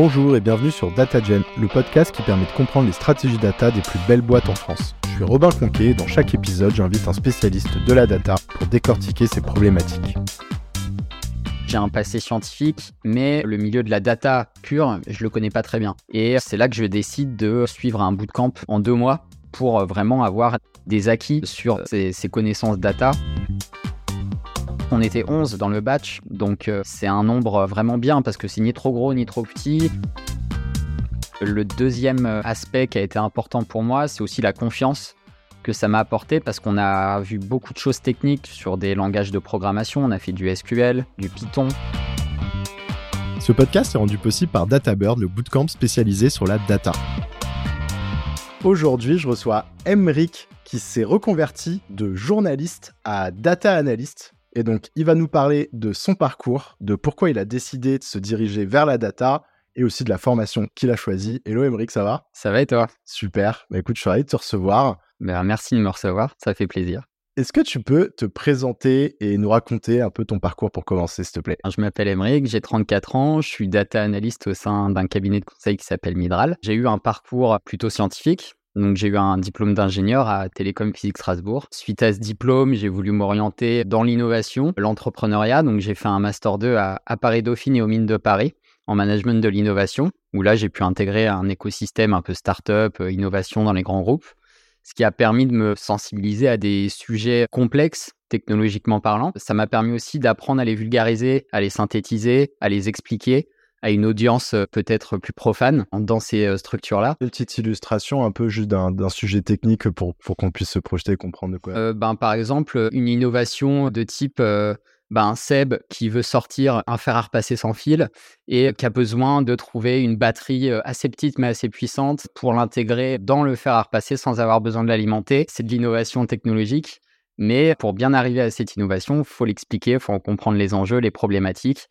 Bonjour et bienvenue sur DataGen, le podcast qui permet de comprendre les stratégies data des plus belles boîtes en France. Je suis Robin Conquet et dans chaque épisode, j'invite un spécialiste de la data pour décortiquer ses problématiques. J'ai un passé scientifique, mais le milieu de la data pure, je le connais pas très bien. Et c'est là que je décide de suivre un bootcamp en deux mois pour vraiment avoir des acquis sur ces, ces connaissances data. On était 11 dans le batch, donc euh, c'est un nombre vraiment bien parce que c'est ni trop gros ni trop petit. Le deuxième euh, aspect qui a été important pour moi, c'est aussi la confiance que ça m'a apporté parce qu'on a vu beaucoup de choses techniques sur des langages de programmation. On a fait du SQL, du Python. Ce podcast est rendu possible par DataBird, le bootcamp spécialisé sur la data. Aujourd'hui, je reçois Emric qui s'est reconverti de journaliste à data analyst et donc, il va nous parler de son parcours, de pourquoi il a décidé de se diriger vers la data et aussi de la formation qu'il a choisie. Hello Emeric, ça va? Ça va et toi? Super. Bah écoute, je suis ravi de te recevoir. Ben, merci de me recevoir, ça fait plaisir. Est-ce que tu peux te présenter et nous raconter un peu ton parcours pour commencer, s'il te plaît? Je m'appelle Emeric, j'ai 34 ans, je suis data analyst au sein d'un cabinet de conseil qui s'appelle Midral. J'ai eu un parcours plutôt scientifique. Donc j'ai eu un diplôme d'ingénieur à Télécom Physique Strasbourg. Suite à ce diplôme, j'ai voulu m'orienter dans l'innovation, l'entrepreneuriat. Donc j'ai fait un master 2 à, Paris Dauphine et aux Mines de Paris en management de l'innovation, où là j'ai pu intégrer un écosystème un peu start-up, euh, innovation dans les grands groupes, ce qui a permis de me sensibiliser à des sujets complexes technologiquement parlant. Ça m'a permis aussi d'apprendre à les vulgariser, à les synthétiser, à les expliquer à une audience euh, peut-être plus profane dans ces euh, structures-là. Une petite illustration un peu juste d'un sujet technique pour, pour qu'on puisse se projeter et comprendre de quoi. Euh, ben, par exemple, une innovation de type ben, Seb qui veut sortir un fer à repasser sans fil et qui a besoin de trouver une batterie assez petite mais assez puissante pour l'intégrer dans le fer à repasser sans avoir besoin de l'alimenter. C'est de l'innovation technologique. Mais pour bien arriver à cette innovation, il faut l'expliquer, il faut en comprendre les enjeux, les problématiques.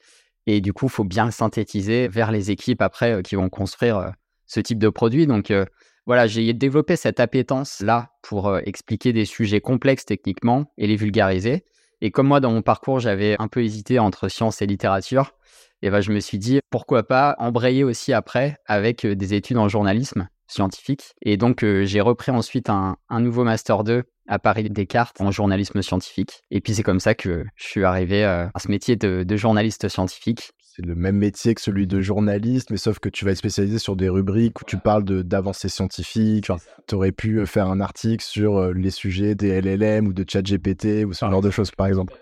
Et du coup, il faut bien le synthétiser vers les équipes après euh, qui vont construire euh, ce type de produit. Donc euh, voilà, j'ai développé cette appétence-là pour expliquer des sujets complexes techniquement et les vulgariser. Et comme moi, dans mon parcours, j'avais un peu hésité entre science et littérature, et ben, je me suis dit, pourquoi pas embrayer aussi après avec des études en journalisme scientifique. Et donc, j'ai repris ensuite un, nouveau Master 2 à Paris Descartes en journalisme scientifique. Et puis c'est comme ça que je suis arrivé euh, à ce métier de, journaliste scientifique. C'est le même métier que celui de journaliste, mais sauf que tu vas être spécialisé sur des rubriques où tu parles d'avancées scientifiques. tu aurais pu euh, faire un article sur euh, les sujets des LLM ou de ChatGPT ou ce genre de choses, par exemple.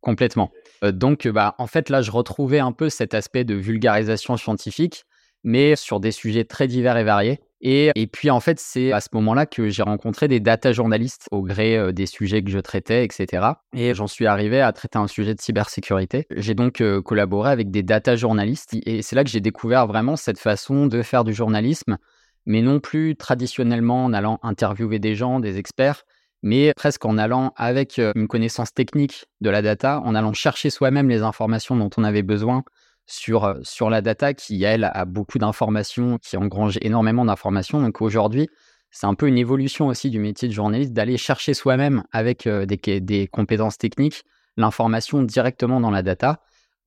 Complètement. donc, bah, en fait, là, je retrouvais un peu cet aspect de vulgarisation scientifique, mais sur des sujets très divers et variés. Et, puis en fait, c'est à ce moment-là que j'ai rencontré des data journalistes au gré euh, des sujets que je traitais, etc. Et j'en suis arrivé à traiter un sujet de cybersécurité. J'ai donc euh, collaboré avec des data journalistes et c'est là que j'ai découvert vraiment cette façon de faire du journalisme, mais non plus traditionnellement en allant interviewer des gens, des experts, mais presque en allant avec euh, une connaissance technique de la data, en allant chercher soi-même les informations dont on avait besoin sur, sur la data qui, elle, a beaucoup d'informations, qui engrange énormément d'informations. Donc aujourd'hui, c'est un peu une évolution aussi du métier de journaliste d'aller chercher soi-même avec des, des compétences techniques l'information directement dans la data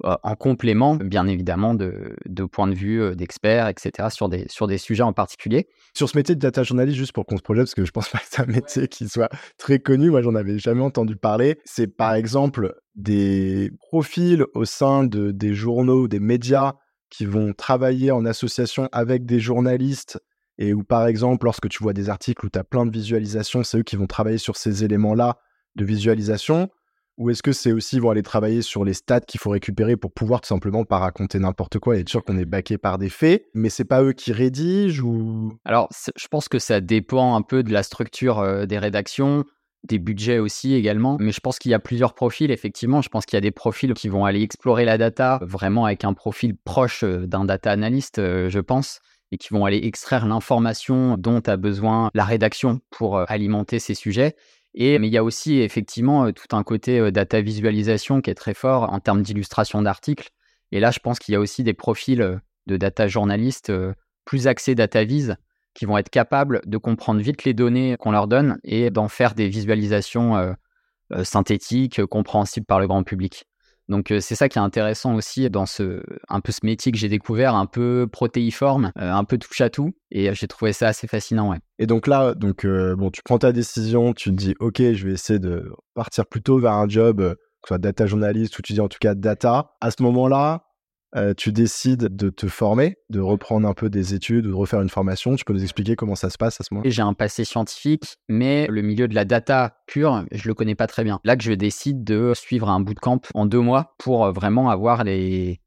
en complément, bien évidemment, de, de points de vue d'experts, etc., sur des, sur des sujets en particulier. Sur ce métier de data journaliste, juste pour qu'on se projette, parce que je pense pas que c'est un métier qui soit très connu, moi j'en avais jamais entendu parler, c'est par exemple des profils au sein de, des journaux, des médias qui vont travailler en association avec des journalistes et où par exemple, lorsque tu vois des articles où tu as plein de visualisations, c'est eux qui vont travailler sur ces éléments-là de visualisation ou est-ce que c'est aussi, vont aller travailler sur les stats qu'il faut récupérer pour pouvoir tout simplement pas raconter n'importe quoi et être sûr qu'on est baqué par des faits, mais c'est pas eux qui rédigent ou? Alors, je pense que ça dépend un peu de la structure des rédactions, des budgets aussi également, mais je pense qu'il y a plusieurs profils effectivement. Je pense qu'il y a des profils qui vont aller explorer la data vraiment avec un profil proche d'un data analyst, je pense et qui vont aller extraire l'information dont a besoin la rédaction pour alimenter ces sujets. Et, mais il y a aussi effectivement tout un côté data visualisation qui est très fort en termes d'illustration d'articles. Et là, je pense qu'il y a aussi des profils de data journalistes plus axés data vis qui vont être capables de comprendre vite les données qu'on leur donne et d'en faire des visualisations synthétiques, compréhensibles par le grand public. Donc c'est ça qui est intéressant aussi dans ce un peu ce métier que j'ai découvert, un peu protéiforme, un peu touche à tout, et j'ai trouvé ça assez fascinant. Ouais. Et donc là, donc bon, tu prends ta décision, tu te dis ok, je vais essayer de partir plutôt vers un job, que soit data journaliste ou tu dis en tout cas data. À ce moment-là, tu décides de te former, de reprendre un peu des études ou de refaire une formation. Tu peux nous expliquer comment ça se passe à ce moment J'ai un passé scientifique, mais le milieu de la data pure, je le connais pas très bien. Là que je décide de suivre un bootcamp en deux mois pour vraiment avoir des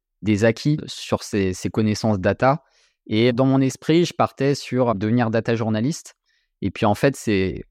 acquis sur ces connaissances data. Et dans mon esprit, je partais sur devenir data journaliste. Et puis en fait, c'est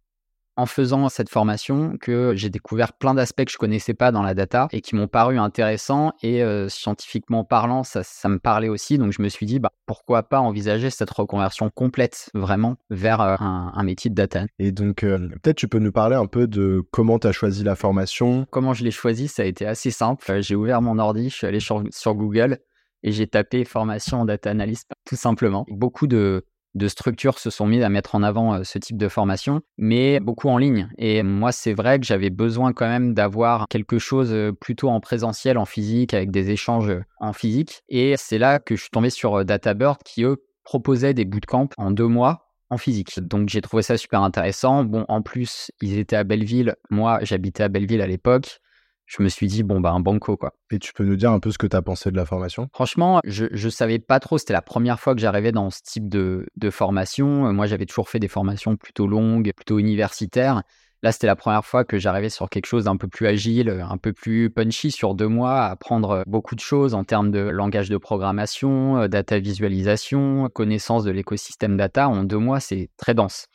en faisant cette formation que j'ai découvert plein d'aspects que je connaissais pas dans la data et qui m'ont paru intéressants et euh, scientifiquement parlant, ça, me parlait aussi. Donc je me suis dit, bah, pourquoi pas envisager cette reconversion complète vraiment vers euh, un, métier de data. Et donc euh, peut-être tu peux nous parler un peu de comment tu as choisi la formation? Comment je l'ai choisi, ça a été assez simple. J'ai ouvert mon ordi, je suis allé sur, sur Google et j'ai tapé formation en data analyst tout simplement. Beaucoup de de structures se sont mises à mettre en avant ce type de formation, mais beaucoup en ligne. Et moi, c'est vrai que j'avais besoin quand même d'avoir quelque chose plutôt en présentiel, en physique, avec des échanges en physique. Et c'est là que je suis tombé sur DataBird qui, eux, proposaient des bootcamps en deux mois en physique. Donc j'ai trouvé ça super intéressant. Bon, en plus, ils étaient à Belleville. Moi, j'habitais à Belleville à l'époque je me suis dit, bon, bah, un banco, quoi. Et tu peux nous dire un peu ce que tu as pensé de la formation? Franchement, je ne savais pas trop. C'était la première fois que j'arrivais dans ce type de, de formation. Euh, moi, j'avais toujours fait des formations plutôt longues, plutôt universitaires. Là, c'était la première fois que j'arrivais sur quelque chose d'un peu plus agile, un peu plus punchy sur deux mois, à apprendre beaucoup de choses en termes de langage de programmation, euh, data visualisation, connaissance de l'écosystème data. En deux mois, c'est très dense.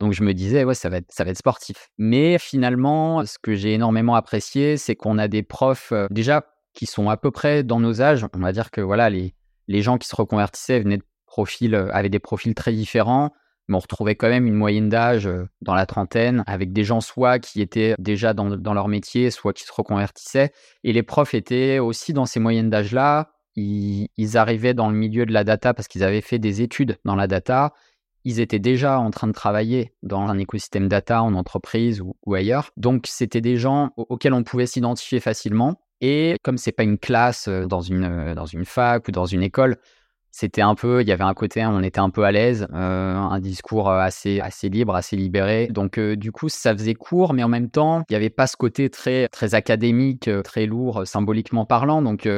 Donc je me disais, ouais, ça va être, ça va être sportif. Mais finalement, ce que j'ai énormément apprécié, c'est qu'on a des profs déjà qui sont à peu près dans nos âges. On va dire que voilà, les, les gens qui se reconvertissaient venaient de profils, avaient des profils très différents, mais on retrouvait quand même une moyenne d'âge dans la trentaine, avec des gens soit qui étaient déjà dans, dans leur métier, soit qui se reconvertissaient. Et les profs étaient aussi dans ces moyennes d'âge-là. Ils arrivaient dans le milieu de la data parce qu'ils avaient fait des études dans la data ils étaient déjà en train de travailler dans un écosystème data en entreprise ou, ailleurs. Donc, c'était des gens auxquels on pouvait s'identifier facilement. Et comme c'est pas une classe euh, dans une, euh, dans une fac ou dans une école, c'était un peu, il y avait un côté, on était un peu à l'aise, euh, un discours assez, assez libre, assez libéré. Donc, du coup, ça faisait court, mais en même temps, il n'y avait pas ce côté très, très académique, très lourd, symboliquement parlant. Donc,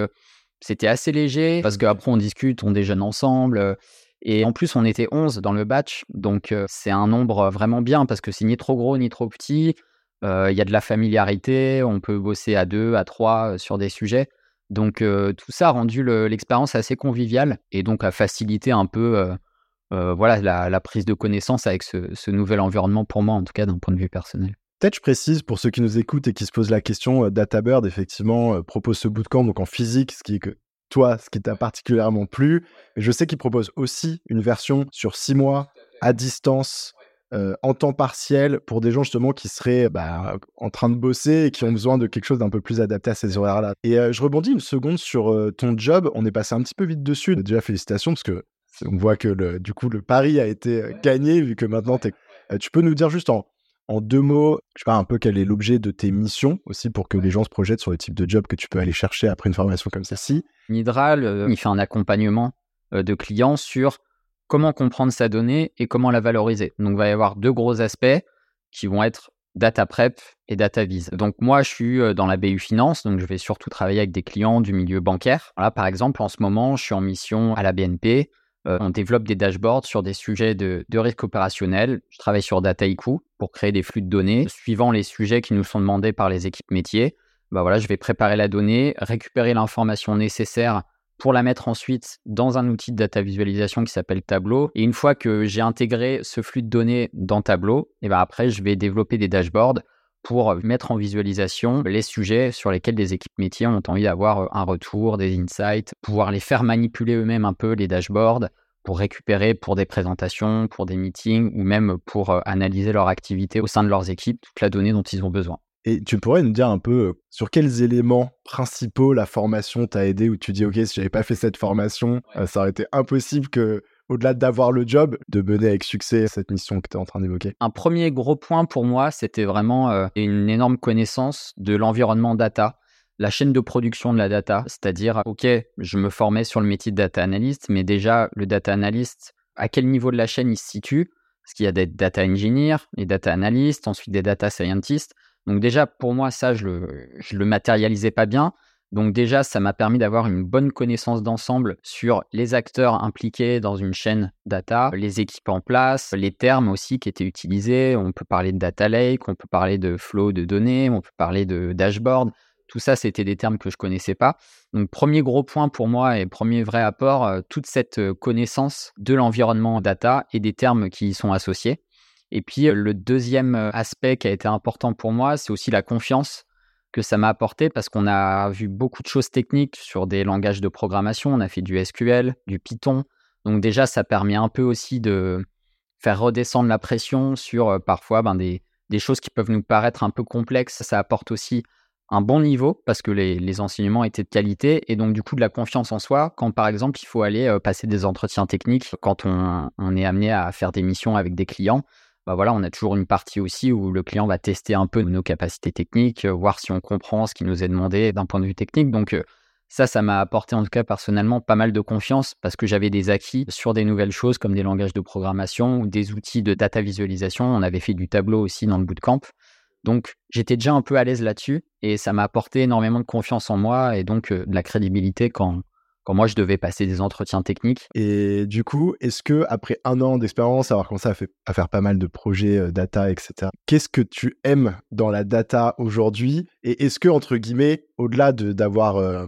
c'était assez léger parce qu'après, on discute, on déjeune ensemble. Et en plus, on était 11 dans le batch, donc c'est un nombre vraiment bien parce que c'est ni trop gros ni trop petit. Il y a de la familiarité, on peut bosser à deux, à trois sur des sujets. Donc tout ça a rendu l'expérience assez conviviale et donc a facilité un peu voilà, la, prise de connaissance avec ce, nouvel environnement pour moi, en tout cas d'un point de vue personnel. Peut-être je précise pour ceux qui nous écoutent et qui se posent la question, DataBird effectivement propose ce bootcamp donc en physique, ce qui toi, ce qui t'a particulièrement plu. je sais qu'il propose aussi une version sur six mois à distance. Euh, en temps partiel pour des gens justement qui seraient bah, en train de bosser et qui ont besoin de quelque chose d'un peu plus adapté à ces horaires-là. Et euh, je rebondis une seconde sur euh, ton job. On est passé un petit peu vite dessus. Déjà félicitations parce que on voit que du coup le pari a été gagné vu que maintenant tu peux nous dire juste en, en deux mots, je sais pas un peu quel est l'objet de tes missions aussi pour que les gens se projettent sur le type de job que tu peux aller chercher après une formation comme celle-ci. Nidral, euh, il fait un accompagnement euh, de clients sur comment comprendre sa donnée et comment la valoriser. Donc, il va y avoir deux gros aspects qui vont être data prep et data vise. Donc moi, je suis euh, dans la BU Finance, donc je vais surtout travailler avec des clients du milieu bancaire. Là, par exemple, en ce moment, je suis en mission à la BNP euh, on développe des dashboards sur des sujets de, risque opérationnel. Je travaille sur Dataiku pour créer des flux de données. Suivant les sujets qui nous sont demandés par les équipes métiers, bah voilà, je vais préparer la donnée, récupérer l'information nécessaire pour la mettre ensuite dans un outil de data visualisation qui s'appelle Tableau. Et une fois que j'ai intégré ce flux de données dans Tableau, et ben après, je vais développer des dashboards pour mettre en visualisation les sujets sur lesquels des équipes métiers ont envie d'avoir euh, un retour, des insights, pouvoir les faire manipuler eux-mêmes un peu les dashboards pour récupérer pour des présentations, pour des meetings ou même pour euh, analyser leur activité au sein de leurs équipes, toute la donnée dont ils ont besoin. Et tu pourrais nous dire un peu euh, sur quels éléments principaux la formation t'a aidé où tu dis ok si j'avais pas fait cette formation ça aurait été impossible que au-delà d'avoir le job, de mener avec succès cette mission que tu es en train d'évoquer Un premier gros point pour moi, c'était vraiment euh, une énorme connaissance de l'environnement data. la chaîne de production de la data, c'est-à-dire, OK, je me formais sur le métier de data analyst, mais déjà, le data analyst, à quel niveau de la chaîne il se situe? Parce qu'il y a des data engineers, des data analysts, ensuite des data scientists. Donc déjà, pour moi, ça, je le, je le matérialisais pas bien. Donc déjà, ça m'a permis d'avoir une bonne connaissance d'ensemble sur les acteurs impliqués dans une chaîne data, les équipes en place, les termes aussi qui étaient utilisés. On peut parler de data lake, on peut parler de flow de données, on peut parler de dashboard. Tout ça, c'était des termes que je connaissais pas. Donc premier gros point pour moi et premier vrai apport, euh, toute cette euh, connaissance de l'environnement data et des termes qui y sont associés. Et puis euh, le deuxième aspect qui a été important pour moi, c'est aussi la confiance que ça m'a apporté parce qu'on a vu beaucoup de choses techniques sur des langages de programmation. On a fait du SQL, du Python. Donc déjà, ça permet un peu aussi de faire redescendre la pression sur euh, parfois ben, des, choses qui peuvent nous paraître un peu complexes. Ça apporte aussi un bon niveau parce que les, enseignements étaient de qualité et donc du coup de la confiance en soi quand par exemple il faut aller euh, passer des entretiens techniques quand on est amené à faire des missions avec des clients bah voilà, on a toujours une partie aussi où le client va tester un peu nos capacités techniques, euh, voir si on comprend ce qui nous est demandé d'un point de vue technique. Donc euh, ça, ça m'a apporté en tout cas personnellement pas mal de confiance parce que j'avais des acquis sur des nouvelles choses comme des langages de programmation ou des outils de data visualisation. On avait fait du tableau aussi dans le bootcamp. Donc j'étais déjà un peu à l'aise là-dessus et ça m'a apporté énormément de confiance en moi et donc euh, de la crédibilité quand, quand moi je devais passer des entretiens techniques. Et du coup, est-ce que après un an d'expérience, avoir commencé à, faire pas mal de projets euh, data, etc., qu'est-ce que tu aimes dans la data aujourd'hui? Et est-ce que, entre guillemets, au-delà d'avoir euh,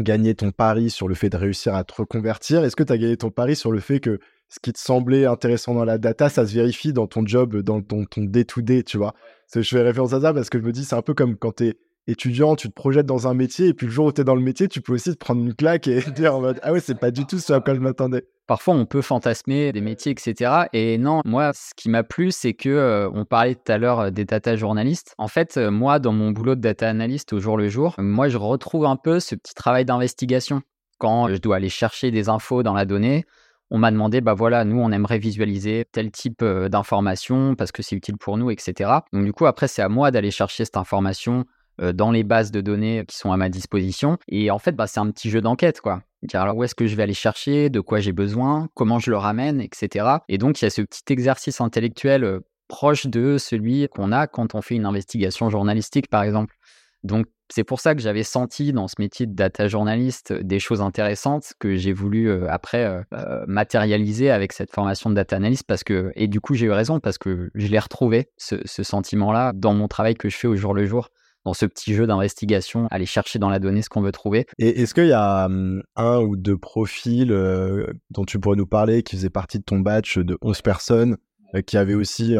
gagné ton pari sur le fait de réussir à te reconvertir, est-ce que tu as gagné ton pari sur le fait que ce qui te semblait intéressant dans la data, ça se vérifie dans ton job, dans ton day-to-day, tu vois? Je fais référence à ça parce que je me dis, c'est un peu comme quand tu es étudiant, tu te projettes dans un métier, et puis le jour où tu es dans le métier, tu peux aussi te prendre une claque et dire en mode Ah ouais, c'est pas du tout ce à quoi je m'attendais. Parfois, on peut fantasmer des métiers, etc. Et non, moi, ce qui m'a plu, c'est que euh, on parlait tout à l'heure euh, des data journalistes. En fait, euh, moi, dans mon boulot de data analyst au jour le jour, moi, je retrouve un peu ce petit travail d'investigation. Quand je dois aller chercher des infos dans la donnée, on m'a demandé, bah voilà, nous, on aimerait visualiser tel type d'information parce que c'est utile pour nous, etc. Donc, du coup, après, c'est à moi d'aller chercher cette information dans les bases de données qui sont à ma disposition. Et en fait, bah, c'est un petit jeu d'enquête, quoi. Alors, où est-ce que je vais aller chercher, de quoi j'ai besoin, comment je le ramène, etc. Et donc, il y a ce petit exercice intellectuel euh, proche de celui qu'on a quand on fait une investigation journalistique, par exemple. Donc, c'est pour ça que j'avais senti dans ce métier de data journaliste des choses intéressantes que j'ai voulu euh, après matérialiser avec cette formation de data analyst parce que et du coup j'ai eu raison parce que je l'ai retrouvé ce sentiment-là dans mon travail que je fais au jour le jour dans ce petit jeu d'investigation, aller chercher dans la donnée ce qu'on veut trouver. Et est-ce qu'il y a hum, un ou deux profils euh, dont tu pourrais nous parler qui faisaient partie de ton batch de 11 personnes, euh, qui avaient aussi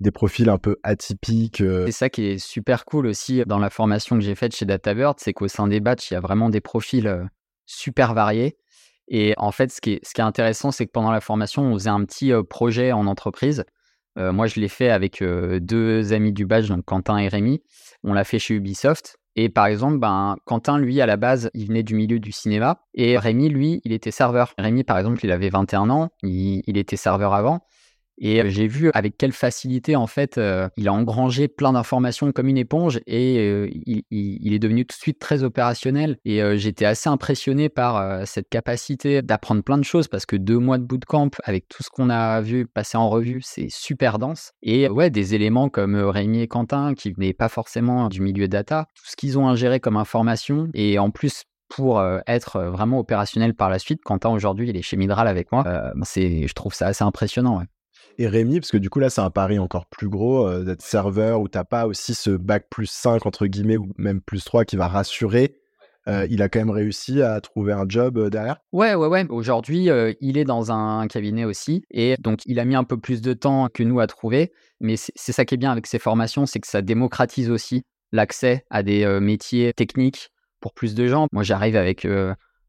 des profils un peu atypiques euh? C'est ça qui est super cool aussi dans la formation que j'ai faite chez DataBird, c'est qu'au sein des batchs, il y a vraiment des profils super variés. Et en fait, ce qui est, ce qui est intéressant, c'est que pendant la formation, on faisait un petit projet en entreprise. Moi, je l'ai fait avec deux amis du badge, donc Quentin et Rémi. On l'a fait chez Ubisoft. Et par exemple, ben, Quentin, lui, à la base, il venait du milieu du cinéma. Et Rémi, lui, il était serveur. Rémi, par exemple, il avait 21 ans. il était serveur avant. Et euh, j'ai vu avec quelle facilité, en fait, euh, il a engrangé plein d'informations comme une éponge et euh, il, est devenu tout de suite très opérationnel. Et j'étais assez impressionné par cette capacité d'apprendre plein de choses parce que deux mois de bootcamp, avec tout ce qu'on a vu passer en revue, c'est super dense. Et ouais, des éléments comme Rémi et Quentin qui venaient pas forcément du milieu data, tout ce qu'ils ont ingéré comme information et en plus pour être vraiment opérationnel par la suite. Quentin aujourd'hui, il est chez Midral avec moi. c'est, je trouve ça assez impressionnant. Ouais et Rémi, parce que du coup là c'est un pari encore plus gros euh, d'être serveur où t'as pas aussi ce bac plus 5 entre guillemets ou même plus 3 qui va rassurer. Euh, il a quand même réussi à trouver un job euh, derrière? Ouais, ouais, ouais. Aujourd'hui, il est dans un cabinet aussi. Et donc, il a mis un peu plus de temps que nous à trouver. Mais c'est ça qui est bien avec ces formations, c'est que ça démocratise aussi l'accès à des métiers techniques pour plus de gens. Moi, j'arrive avec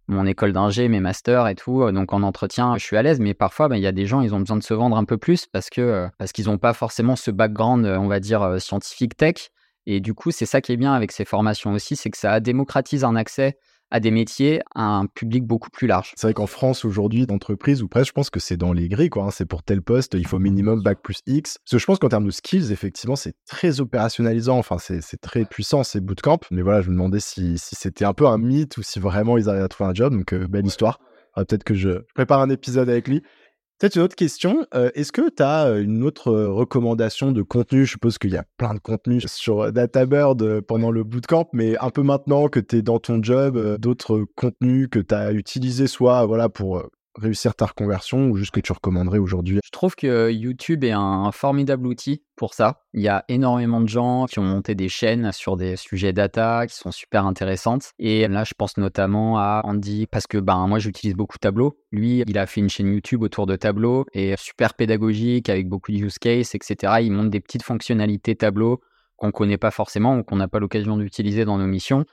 mon école d'ingé, mes masters et tout. Euh, donc en entretien, je suis à l'aise, mais parfois, bah, il y a des gens, ils ont besoin de se vendre un peu plus parce que euh, parce qu'ils n'ont pas forcément ce background, euh, on va dire scientifique tech. Et du coup, c'est ça qui est bien avec ces formations aussi, c'est que ça démocratise un accès à des métiers à un public beaucoup plus large. C'est vrai qu'en France aujourd'hui, d'entreprise ou presque, je pense que c'est dans les grilles, quoi. Hein. C'est pour tel poste, il faut minimum bac plus X. Parce que je pense qu'en termes de skills, effectivement, c'est très opérationnalisant. Enfin, c'est très puissant ces bootcamps. Mais voilà, je me demandais si, c'était un peu un mythe ou si vraiment ils arrivaient à trouver un job. Donc, euh, belle histoire. Peut-être que je prépare un épisode avec lui. Peut-être une autre question. Euh, est-ce que tu euh, une autre euh, recommandation de contenu? Je suppose qu'il y a plein de contenus sur DataBird pendant le bootcamp, mais un peu maintenant que tu es dans ton job, d'autres contenus que tu as utilisés soit voilà, pour réussir ta reconversion ou juste que tu recommanderais aujourd'hui? Je trouve que YouTube est un formidable outil pour ça. Il y a énormément de gens qui ont monté des chaînes sur des sujets data qui sont super intéressantes. Et là, je pense notamment à Andy parce que ben, moi, j'utilise beaucoup Tableau. Lui, il a fait une chaîne YouTube autour de Tableau et super pédagogique avec beaucoup de use cases, etc. Il montre des petites fonctionnalités Tableau qu'on ne connaît pas forcément ou qu'on n'a pas l'occasion d'utiliser dans nos missions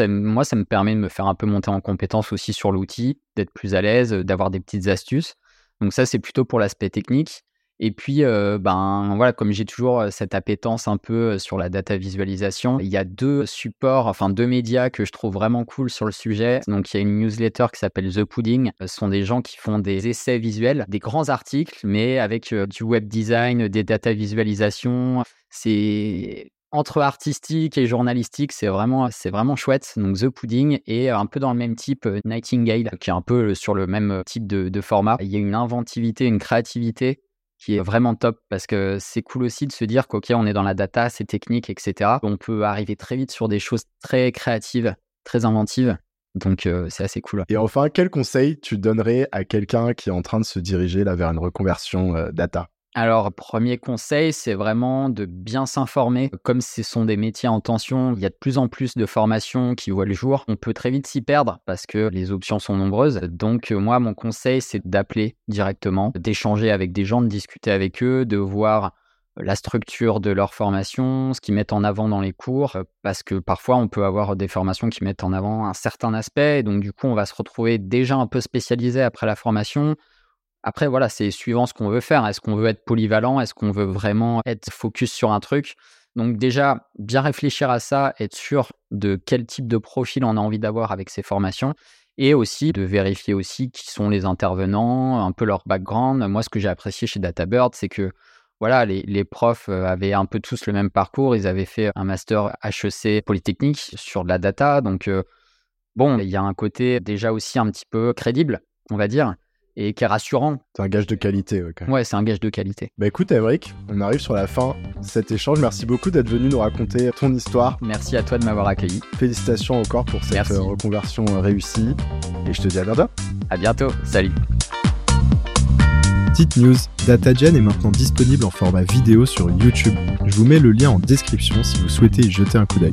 moi, ça me permet de me faire un peu monter en compétence aussi sur l'outil, d'être plus à l'aise, d'avoir des petites astuces. Donc ça, c'est plutôt pour l'aspect technique. Et puis, ben voilà, comme j'ai toujours cette appétence un peu sur la data visualisation, il y a deux supports, enfin deux médias que je trouve vraiment cool sur le sujet. Donc il y a une newsletter qui s'appelle The Pudding. Ce sont des gens qui font des essais visuels, des grands articles, mais avec du web design, des data visualisation. C'est entre artistique et journalistique, c'est vraiment, c'est vraiment chouette. Donc The Pudding est un peu dans le même type euh, Nightingale, qui est un peu sur le même type de, format. Il y a une inventivité, une créativité qui est vraiment top parce que c'est cool aussi de se dire qu'ok, on est dans la data, c'est technique, etc. On peut arriver très vite sur des choses très créatives, très inventives. Donc c'est assez cool. Et enfin, quel conseil tu donnerais à quelqu'un qui est en train de se diriger là vers une reconversion data? Alors, premier conseil, c'est vraiment de bien s'informer. Comme ce sont des métiers en tension, il y a de plus en plus de formations qui voient le jour. On peut très vite s'y perdre parce que les options sont nombreuses. Donc, moi, mon conseil, c'est d'appeler directement, d'échanger avec des gens, de discuter avec eux, de voir la structure de leur formation, ce qu'ils mettent en avant dans les cours, parce que parfois on peut avoir des formations qui mettent en avant un certain aspect, et donc du coup on va se retrouver déjà un peu spécialisé après la formation, après, voilà, c'est suivant ce qu'on veut faire. Est-ce qu'on veut être polyvalent? Est-ce qu'on veut vraiment être focus sur un truc? Donc déjà, bien réfléchir à ça, être sûr de quel type de profil on a envie d'avoir avec ces formations et aussi de vérifier aussi qui sont les intervenants, un peu leur background. Moi, ce que j'ai apprécié chez DataBird, c'est que voilà, les, profs euh, avaient un peu tous le même parcours. Ils avaient fait un master HEC Polytechnique sur de la data. Donc, euh, bon, il y a un côté déjà aussi un petit peu crédible, on va dire et qui est rassurant. C'est un gage de qualité. Ouais, c'est un gage de qualité. Bah écoute, Émeric, on arrive sur la fin de cet échange. Merci beaucoup d'être venu nous raconter ton histoire. Merci à toi de m'avoir accueilli. Félicitations encore pour cette euh, reconversion euh, réussie. Et je te dis à bientôt. À bientôt. Salut. Petite news, DataGen est maintenant disponible en format vidéo sur YouTube. Je vous mets le lien en description si vous souhaitez y jeter un coup d'œil.